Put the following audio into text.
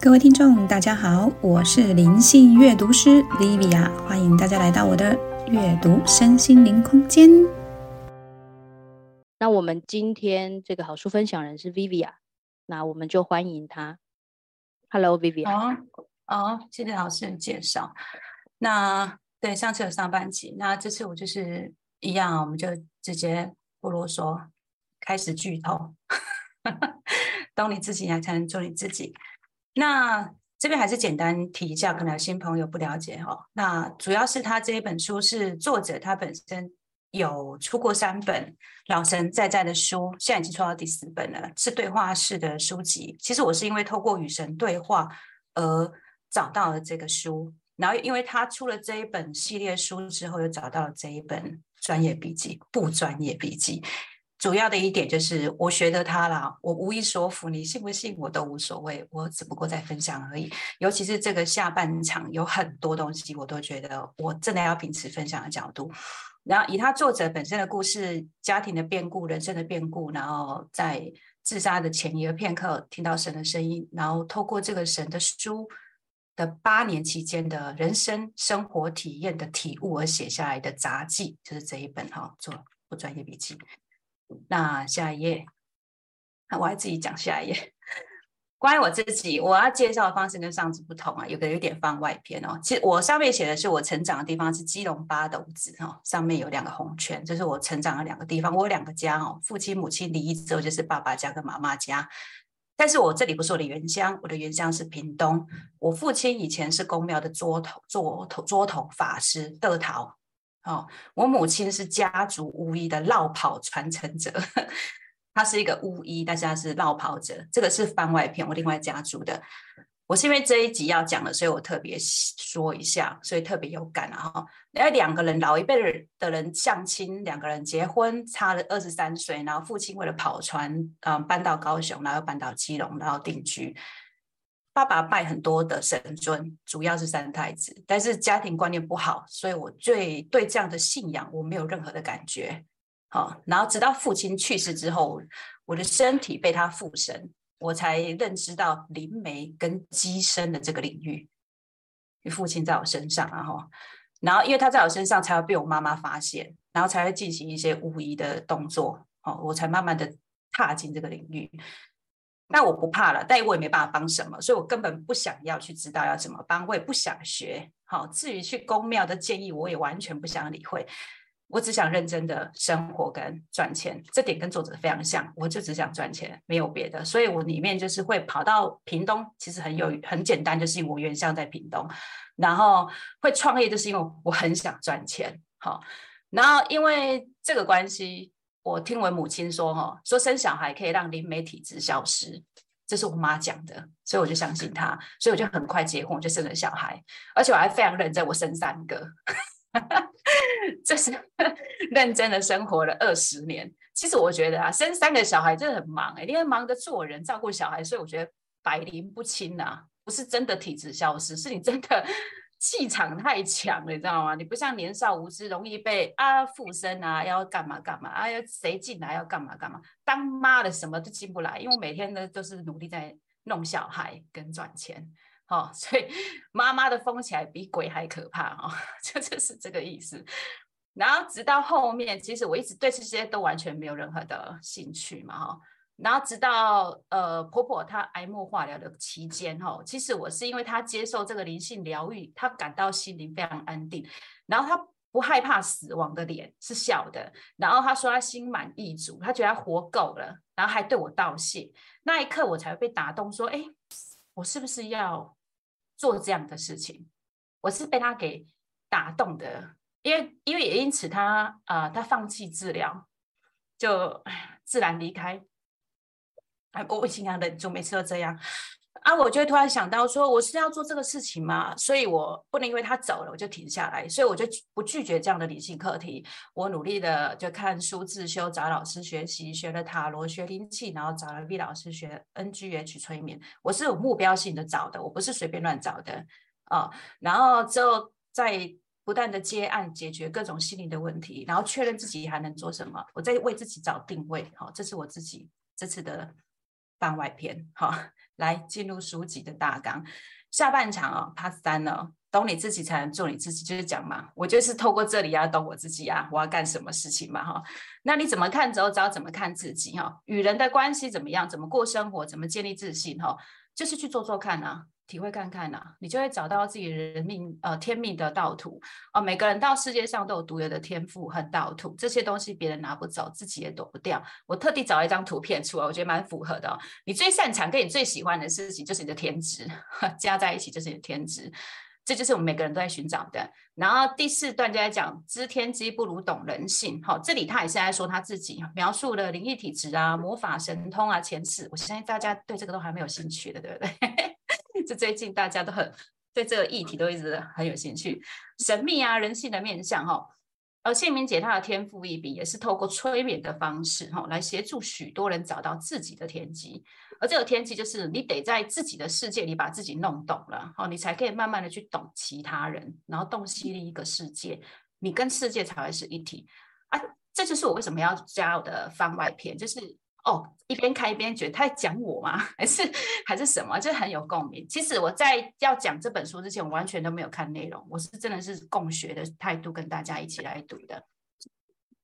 各位听众，大家好，我是灵性阅读师 Livia，欢迎大家来到我的阅读身心灵空间。那我们今天这个好书分享人是 Vivia，那我们就欢迎她。Hello，Vivia。好，好，谢谢老师的介绍。那对上次有上半集，那这次我就是一样，我们就直接不啰嗦，开始剧透。懂你自己，才能做你自己。那这边还是简单提一下，可能有新朋友不了解哈。那主要是他这一本书是作者他本身有出过三本老神在在的书，现在已经出到第四本了，是对话式的书籍。其实我是因为透过与神对话而找到了这个书，然后因为他出了这一本系列书之后，又找到了这一本专业笔记，不专业笔记。主要的一点就是我学的他啦，我无意说服你，信不信我都无所谓，我只不过在分享而已。尤其是这个下半场有很多东西，我都觉得我真的要秉持分享的角度。然后以他作者本身的故事、家庭的变故、人生的变故，然后在自杀的前一个片刻听到神的声音，然后透过这个神的书的八年期间的人生生活体验的体悟而写下来的杂记，就是这一本哈，做不专业笔记。那下一页，那我还自己讲下一页。关于我自己，我要介绍的方式跟上次不同啊，有个有点番外篇哦。其实我上面写的是我成长的地方是基隆八斗子哈，上面有两个红圈，这是我成长的两个地方。我有两个家哦，父亲母亲离异之后就是爸爸家跟妈妈家。但是我这里不是我的原乡，我的原乡是屏东。我父亲以前是公庙的桌头桌头桌头法师德桃。哦，我母亲是家族巫医的绕跑传承者，她是一个巫医，大家是绕跑者。这个是番外篇，我另外家族的。我是因为这一集要讲的，所以我特别说一下，所以特别有感啊哈。那两个人老一辈的人相亲，两个人结婚差了二十三岁，然后父亲为了跑船，嗯，搬到高雄，然后搬到基隆，然后定居。爸爸拜很多的神尊，主要是三太子，但是家庭观念不好，所以我最对这样的信仰我没有任何的感觉。好，然后直到父亲去世之后，我的身体被他附身，我才认知到灵媒跟机身的这个领域。父亲在我身上啊哈，然后因为他在我身上，才会被我妈妈发现，然后才会进行一些巫医的动作。好，我才慢慢的踏进这个领域。那我不怕了，但我也没办法帮什么，所以我根本不想要去知道要怎么帮，我也不想学。好，至于去公庙的建议，我也完全不想理会。我只想认真的生活跟赚钱，这点跟作者非常像。我就只想赚钱，没有别的。所以我里面就是会跑到屏东，其实很有很简单，就是我原乡在屏东，然后会创业，就是因为我很想赚钱。好，然后因为这个关系。我听我母亲说，哈，说生小孩可以让灵媒体质消失，这是我妈讲的，所以我就相信她，所以我就很快结婚，我就生了小孩，而且我还非常认真，我生三个，这是 认真的生活了二十年。其实我觉得啊，生三个小孩真的很忙哎，因为忙着做人、照顾小孩，所以我觉得百灵不侵呐，不是真的体质消失，是你真的。气场太强了，你知道吗？你不像年少无知，容易被啊附身啊，要干嘛干嘛啊，要谁进来要干嘛干嘛。当妈的什么都进不来，因为每天呢都是努力在弄小孩跟赚钱，哦，所以妈妈的疯起来比鬼还可怕哦，就就是这个意思。然后直到后面，其实我一直对这些都完全没有任何的兴趣嘛，哈。然后直到呃婆婆她癌末化疗的期间哈，其实我是因为她接受这个灵性疗愈，她感到心灵非常安定，然后她不害怕死亡的脸是笑的，然后她说她心满意足，她觉得她活够了，然后还对我道谢，那一刻我才会被打动，说哎，我是不是要做这样的事情？我是被她给打动的，因为因为也因此她啊她放弃治疗，就自然离开。啊我尽量忍住，每次都这样啊！我就突然想到，说我是要做这个事情嘛，所以我不能因为他走了我就停下来，所以我就不拒绝这样的理性课题。我努力的就看书自修，找老师学习，学了塔罗，学灵气，然后找了 V 老师学 NGH 催眠。我是有目标性的找的，我不是随便乱找的啊。然后之后在不断的接案，解决各种心理的问题，然后确认自己还能做什么。我在为自己找定位，好，这是我自己这次的。番外篇，哈，来进入书籍的大纲。下半场哦，Part 三呢，懂你自己才能做你自己，就是讲嘛，我就是透过这里要懂我自己啊，我要干什么事情嘛哈。那你怎么看之后，知道怎么看自己哈？与人的关系怎么样？怎么过生活？怎么建立自信哈？就是去做做看啊。体会看看呐，你就会找到自己人命呃天命的道途哦。每个人到世界上都有独有的天赋和道途，这些东西别人拿不走，自己也躲不掉。我特地找了一张图片出来，我觉得蛮符合的哦。你最擅长跟你最喜欢的事情，就是你的天职，加在一起就是你的天职。这就是我们每个人都在寻找的。然后第四段就在讲知天机不如懂人性。好，这里他也是在说他自己描述了灵异体质啊、魔法神通啊、前世。我相信大家对这个都还没有兴趣的，对不对？这最近大家都很对这个议题都一直很有兴趣，神秘啊，人性的面相哈。而谢明姐她的天赋异禀，也是透过催眠的方式哈，来协助许多人找到自己的天机。而这个天机就是你得在自己的世界里把自己弄懂了哦，你才可以慢慢的去懂其他人，然后洞悉另一个世界，你跟世界才会是一体啊。这就是我为什么要加我的番外篇，就是。哦，一边看一边觉得他在讲我吗？还是还是什么？就很有共鸣。其实我在要讲这本书之前，我完全都没有看内容，我是真的是共学的态度跟大家一起来读的。